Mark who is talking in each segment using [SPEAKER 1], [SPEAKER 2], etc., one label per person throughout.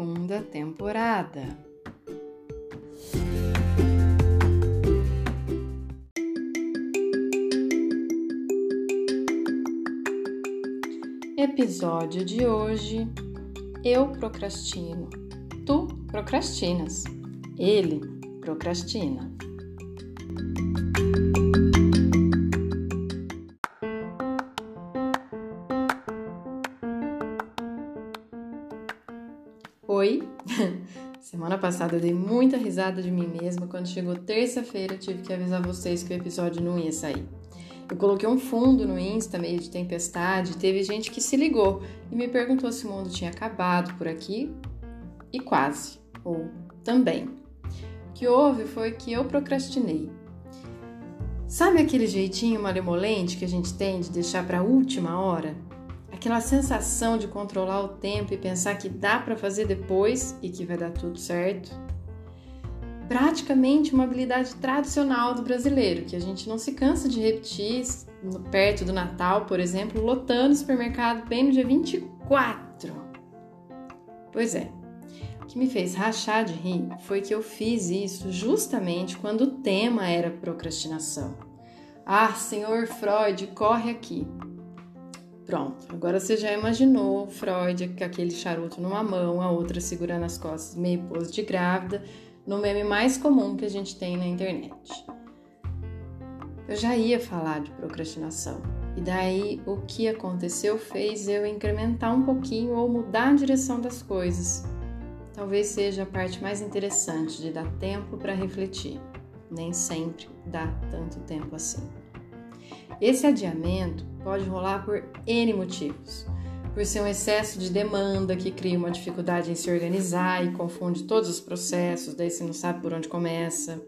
[SPEAKER 1] Segunda temporada. Episódio de hoje: Eu procrastino. Tu procrastinas. Ele procrastina. Passada eu dei muita risada de mim mesma. Quando chegou terça-feira, tive que avisar vocês que o episódio não ia sair. Eu coloquei um fundo no Insta, meio de tempestade, teve gente que se ligou e me perguntou se o mundo tinha acabado por aqui. E quase, ou também. O que houve foi que eu procrastinei. Sabe aquele jeitinho malemolente que a gente tem de deixar para a última hora? Aquela sensação de controlar o tempo e pensar que dá para fazer depois e que vai dar tudo certo? praticamente uma habilidade tradicional do brasileiro, que a gente não se cansa de repetir perto do Natal, por exemplo, lotando o supermercado bem no dia 24. Pois é, o que me fez rachar de rir foi que eu fiz isso justamente quando o tema era procrastinação. Ah, senhor Freud, corre aqui. Pronto, agora você já imaginou Freud com aquele charuto numa mão, a outra segurando as costas, meio pose de grávida, no meme mais comum que a gente tem na internet. Eu já ia falar de procrastinação, e daí o que aconteceu fez eu incrementar um pouquinho ou mudar a direção das coisas. Talvez seja a parte mais interessante de dar tempo para refletir. Nem sempre dá tanto tempo assim. Esse adiamento pode rolar por N motivos por ser um excesso de demanda que cria uma dificuldade em se organizar e confunde todos os processos, daí você não sabe por onde começa.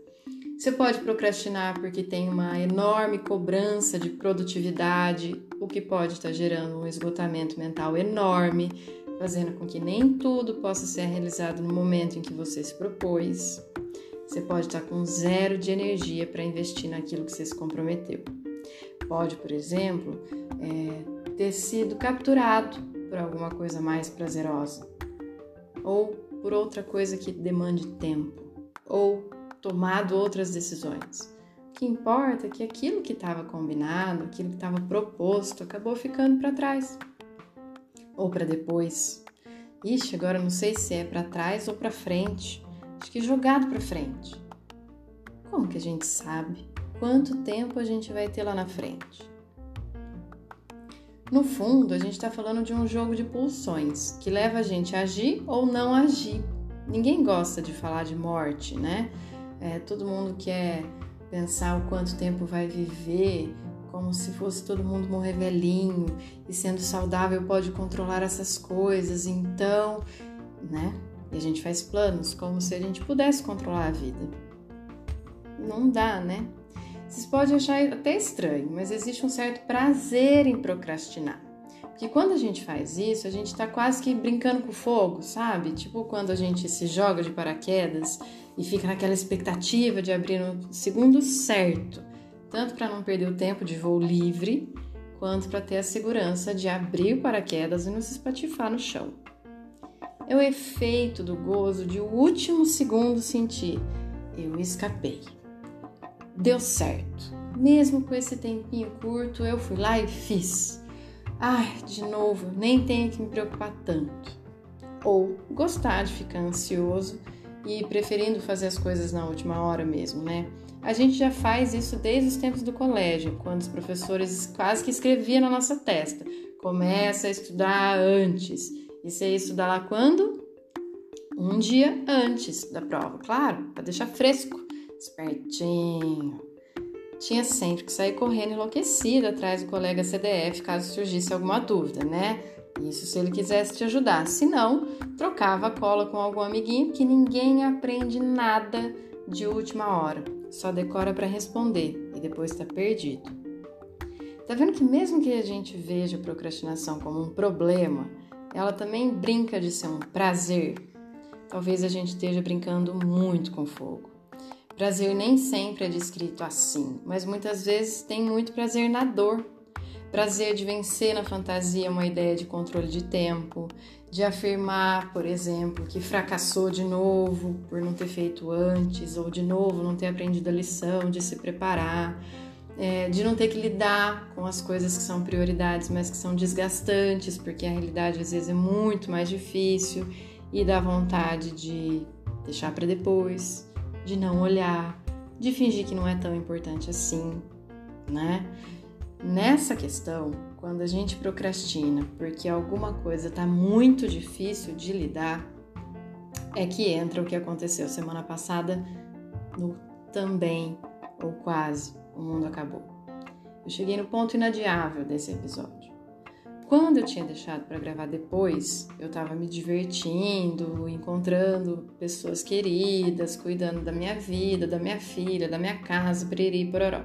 [SPEAKER 1] Você pode procrastinar porque tem uma enorme cobrança de produtividade, o que pode estar gerando um esgotamento mental enorme, fazendo com que nem tudo possa ser realizado no momento em que você se propôs. Você pode estar com zero de energia para investir naquilo que você se comprometeu. Pode, por exemplo, é, ter sido capturado por alguma coisa mais prazerosa, ou por outra coisa que demande tempo, ou tomado outras decisões. O que importa é que aquilo que estava combinado, aquilo que estava proposto, acabou ficando para trás ou para depois. Ixi, agora não sei se é para trás ou para frente. Acho que jogado para frente. Como que a gente sabe quanto tempo a gente vai ter lá na frente? No fundo, a gente está falando de um jogo de pulsões que leva a gente a agir ou não agir. Ninguém gosta de falar de morte, né? É, todo mundo quer pensar o quanto tempo vai viver, como se fosse todo mundo morrer velhinho e sendo saudável pode controlar essas coisas, então, né? E a gente faz planos como se a gente pudesse controlar a vida. Não dá, né? Vocês podem achar até estranho, mas existe um certo prazer em procrastinar. Porque quando a gente faz isso, a gente está quase que brincando com fogo, sabe? Tipo quando a gente se joga de paraquedas e fica naquela expectativa de abrir no segundo certo, tanto para não perder o tempo de voo livre, quanto para ter a segurança de abrir o paraquedas e não se espatifar no chão. É o efeito do gozo de o último segundo sentir: eu escapei deu certo. Mesmo com esse tempinho curto, eu fui lá e fiz. Ai, de novo, nem tenho que me preocupar tanto. Ou gostar de ficar ansioso e preferindo fazer as coisas na última hora mesmo, né? A gente já faz isso desde os tempos do colégio, quando os professores quase que escreviam na nossa testa: começa a estudar antes. E você estudar lá quando? Um dia antes da prova, claro, para deixar fresco espertinho. tinha sempre que sair correndo enlouquecida atrás do colega CDF caso surgisse alguma dúvida, né? Isso se ele quisesse te ajudar. Se não, trocava a cola com algum amiguinho que ninguém aprende nada de última hora. Só decora para responder e depois está perdido. Tá vendo que mesmo que a gente veja a procrastinação como um problema, ela também brinca de ser um prazer. Talvez a gente esteja brincando muito com fogo. Prazer nem sempre é descrito assim, mas muitas vezes tem muito prazer na dor. Prazer de vencer na fantasia uma ideia de controle de tempo, de afirmar, por exemplo, que fracassou de novo por não ter feito antes, ou de novo não ter aprendido a lição, de se preparar, é, de não ter que lidar com as coisas que são prioridades, mas que são desgastantes, porque a realidade às vezes é muito mais difícil e dá vontade de deixar para depois de não olhar, de fingir que não é tão importante assim, né? Nessa questão, quando a gente procrastina porque alguma coisa está muito difícil de lidar, é que entra o que aconteceu semana passada no também ou quase o mundo acabou. Eu cheguei no ponto inadiável desse episódio. Quando eu tinha deixado para gravar depois, eu estava me divertindo, encontrando pessoas queridas, cuidando da minha vida, da minha filha, da minha casa, piriri, pororó.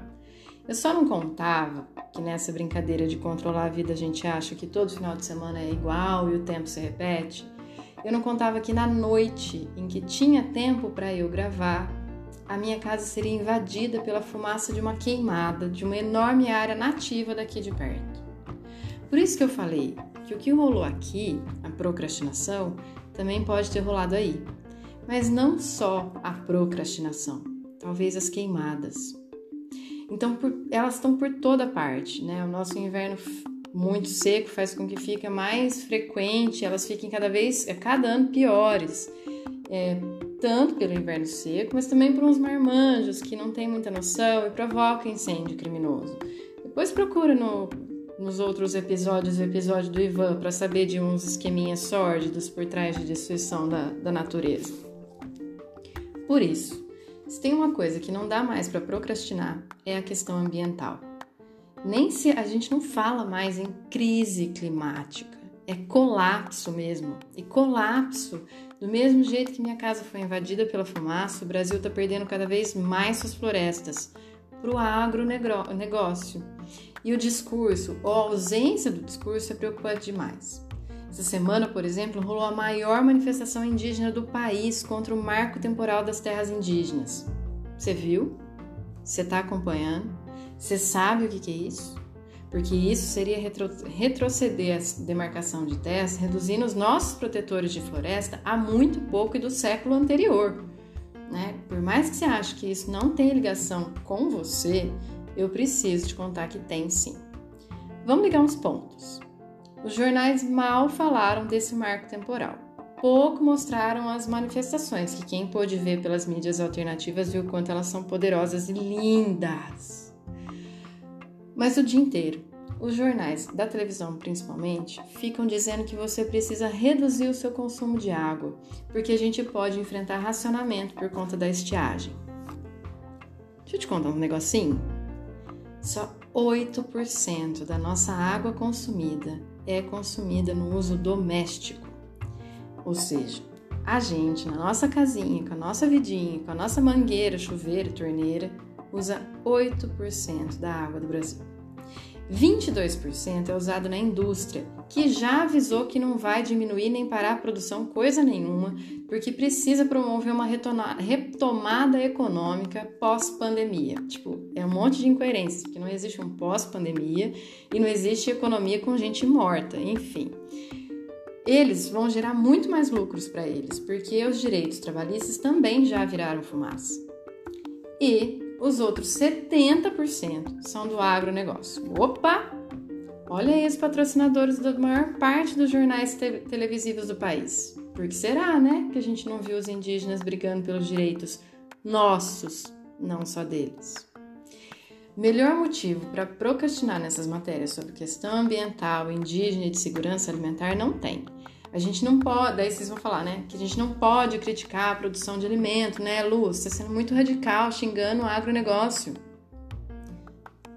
[SPEAKER 1] Eu só não contava que nessa brincadeira de controlar a vida a gente acha que todo final de semana é igual e o tempo se repete. Eu não contava que na noite em que tinha tempo para eu gravar, a minha casa seria invadida pela fumaça de uma queimada de uma enorme área nativa daqui de perto. Por isso que eu falei que o que rolou aqui, a procrastinação, também pode ter rolado aí. Mas não só a procrastinação, talvez as queimadas. Então, por, elas estão por toda parte, né? O nosso inverno muito seco faz com que fique mais frequente, elas fiquem cada vez, a cada ano piores. É, tanto pelo inverno seco, mas também por uns marmanjos que não têm muita noção e provocam incêndio criminoso. Depois procura no nos outros episódios, o episódio do Ivan, para saber de uns esqueminhas sórdidos por trás de destruição da, da natureza. Por isso, se tem uma coisa que não dá mais para procrastinar, é a questão ambiental. Nem se a gente não fala mais em crise climática, é colapso mesmo. E colapso, do mesmo jeito que minha casa foi invadida pela fumaça, o Brasil está perdendo cada vez mais suas florestas para o agronegócio. E o discurso, ou a ausência do discurso, é preocupante demais. Essa semana, por exemplo, rolou a maior manifestação indígena do país contra o marco temporal das terras indígenas. Você viu? Você está acompanhando? Você sabe o que é isso? Porque isso seria retro retroceder a demarcação de terras, reduzindo os nossos protetores de floresta a muito pouco e do século anterior. Né? Por mais que você ache que isso não tem ligação com você, eu preciso te contar que tem sim. Vamos ligar uns pontos. Os jornais mal falaram desse marco temporal. Pouco mostraram as manifestações, que quem pôde ver pelas mídias alternativas viu quanto elas são poderosas e lindas. Mas o dia inteiro, os jornais, da televisão principalmente, ficam dizendo que você precisa reduzir o seu consumo de água, porque a gente pode enfrentar racionamento por conta da estiagem. Deixa eu te contar um negocinho. Só 8% da nossa água consumida é consumida no uso doméstico. Ou seja, a gente, na nossa casinha, com a nossa vidinha, com a nossa mangueira, chuveiro, torneira, usa 8% da água do Brasil. 22% é usado na indústria, que já avisou que não vai diminuir nem parar a produção coisa nenhuma, porque precisa promover uma retomada econômica pós-pandemia. Tipo, é um monte de incoerências, porque não existe um pós-pandemia e não existe economia com gente morta, enfim. Eles vão gerar muito mais lucros para eles, porque os direitos trabalhistas também já viraram fumaça. E os outros 70% são do agronegócio. Opa! Olha aí os patrocinadores da maior parte dos jornais te televisivos do país. Por que será, né, que a gente não viu os indígenas brigando pelos direitos nossos, não só deles? Melhor motivo para procrastinar nessas matérias sobre questão ambiental, indígena e de segurança alimentar não tem. A gente não pode, daí vocês vão falar, né? Que a gente não pode criticar a produção de alimento, né, Lu? Você está sendo muito radical, xingando o agronegócio.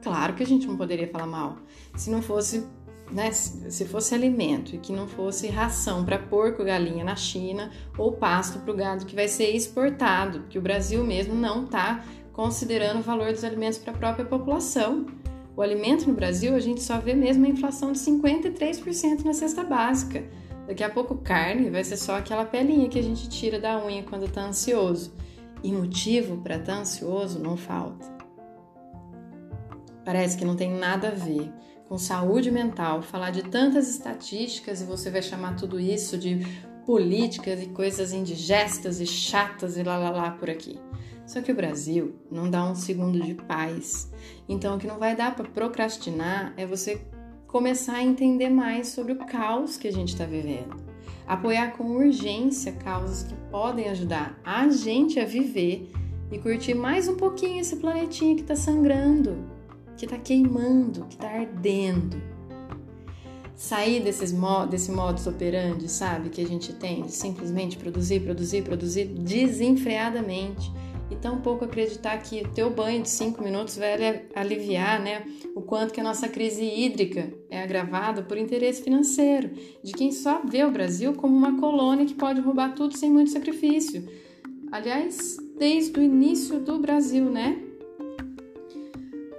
[SPEAKER 1] Claro que a gente não poderia falar mal. Se não fosse, né, se fosse alimento e que não fosse ração para porco, galinha na China ou pasto para o gado que vai ser exportado, que o Brasil mesmo não está considerando o valor dos alimentos para a própria população. O alimento no Brasil, a gente só vê mesmo a inflação de 53% na cesta básica. Daqui a pouco, carne vai ser só aquela pelinha que a gente tira da unha quando está ansioso. E motivo para estar tá ansioso não falta. Parece que não tem nada a ver com saúde mental falar de tantas estatísticas e você vai chamar tudo isso de políticas e coisas indigestas e chatas e lá lá lá por aqui. Só que o Brasil não dá um segundo de paz. Então, o que não vai dar para procrastinar é você começar a entender mais sobre o caos que a gente está vivendo. Apoiar com urgência causas que podem ajudar a gente a viver e curtir mais um pouquinho esse planetinha que está sangrando que está queimando, que está ardendo. Sair desses, desse modus operandi, sabe, que a gente tem de simplesmente produzir, produzir, produzir desenfreadamente e tão pouco acreditar que o teu banho de cinco minutos vai aliviar, né, o quanto que a nossa crise hídrica é agravada por interesse financeiro, de quem só vê o Brasil como uma colônia que pode roubar tudo sem muito sacrifício. Aliás, desde o início do Brasil, né?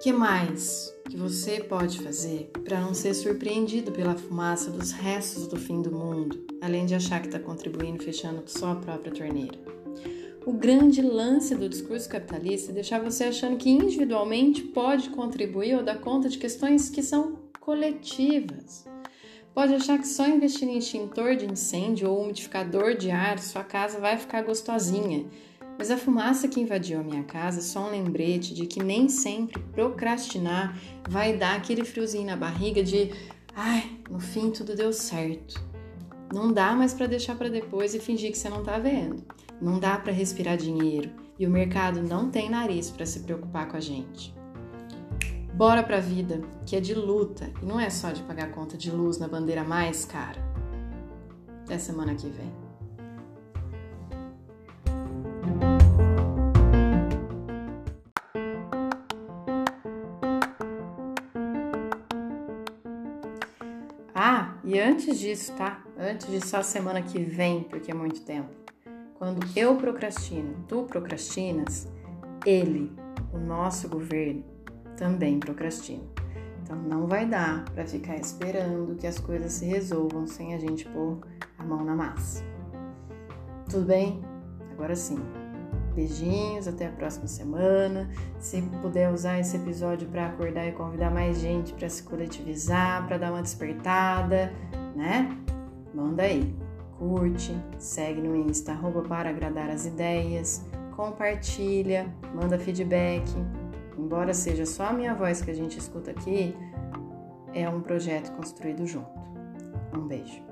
[SPEAKER 1] que mais que você pode fazer para não ser surpreendido pela fumaça dos restos do fim do mundo, além de achar que está contribuindo fechando só a própria torneira? O grande lance do discurso capitalista é deixar você achando que individualmente pode contribuir ou dar conta de questões que são coletivas. Pode achar que só investir em extintor de incêndio ou umidificador de ar sua casa vai ficar gostosinha mas a fumaça que invadiu a minha casa é só um lembrete de que nem sempre procrastinar vai dar aquele friozinho na barriga de ai, no fim tudo deu certo. Não dá mais para deixar para depois e fingir que você não tá vendo. Não dá para respirar dinheiro e o mercado não tem nariz para se preocupar com a gente. Bora pra vida, que é de luta e não é só de pagar conta de luz na bandeira mais cara. Até semana que vem. E antes disso, tá? Antes de só semana que vem, porque é muito tempo. Quando eu procrastino, tu procrastinas, ele, o nosso governo, também procrastina. Então não vai dar para ficar esperando que as coisas se resolvam sem a gente pôr a mão na massa. Tudo bem? Agora sim. Beijinhos, até a próxima semana. Se puder usar esse episódio para acordar e convidar mais gente para se coletivizar, para dar uma despertada, né? Manda aí. Curte, segue no Insta, arroba para agradar as ideias, compartilha, manda feedback. Embora seja só a minha voz que a gente escuta aqui, é um projeto construído junto. Um beijo.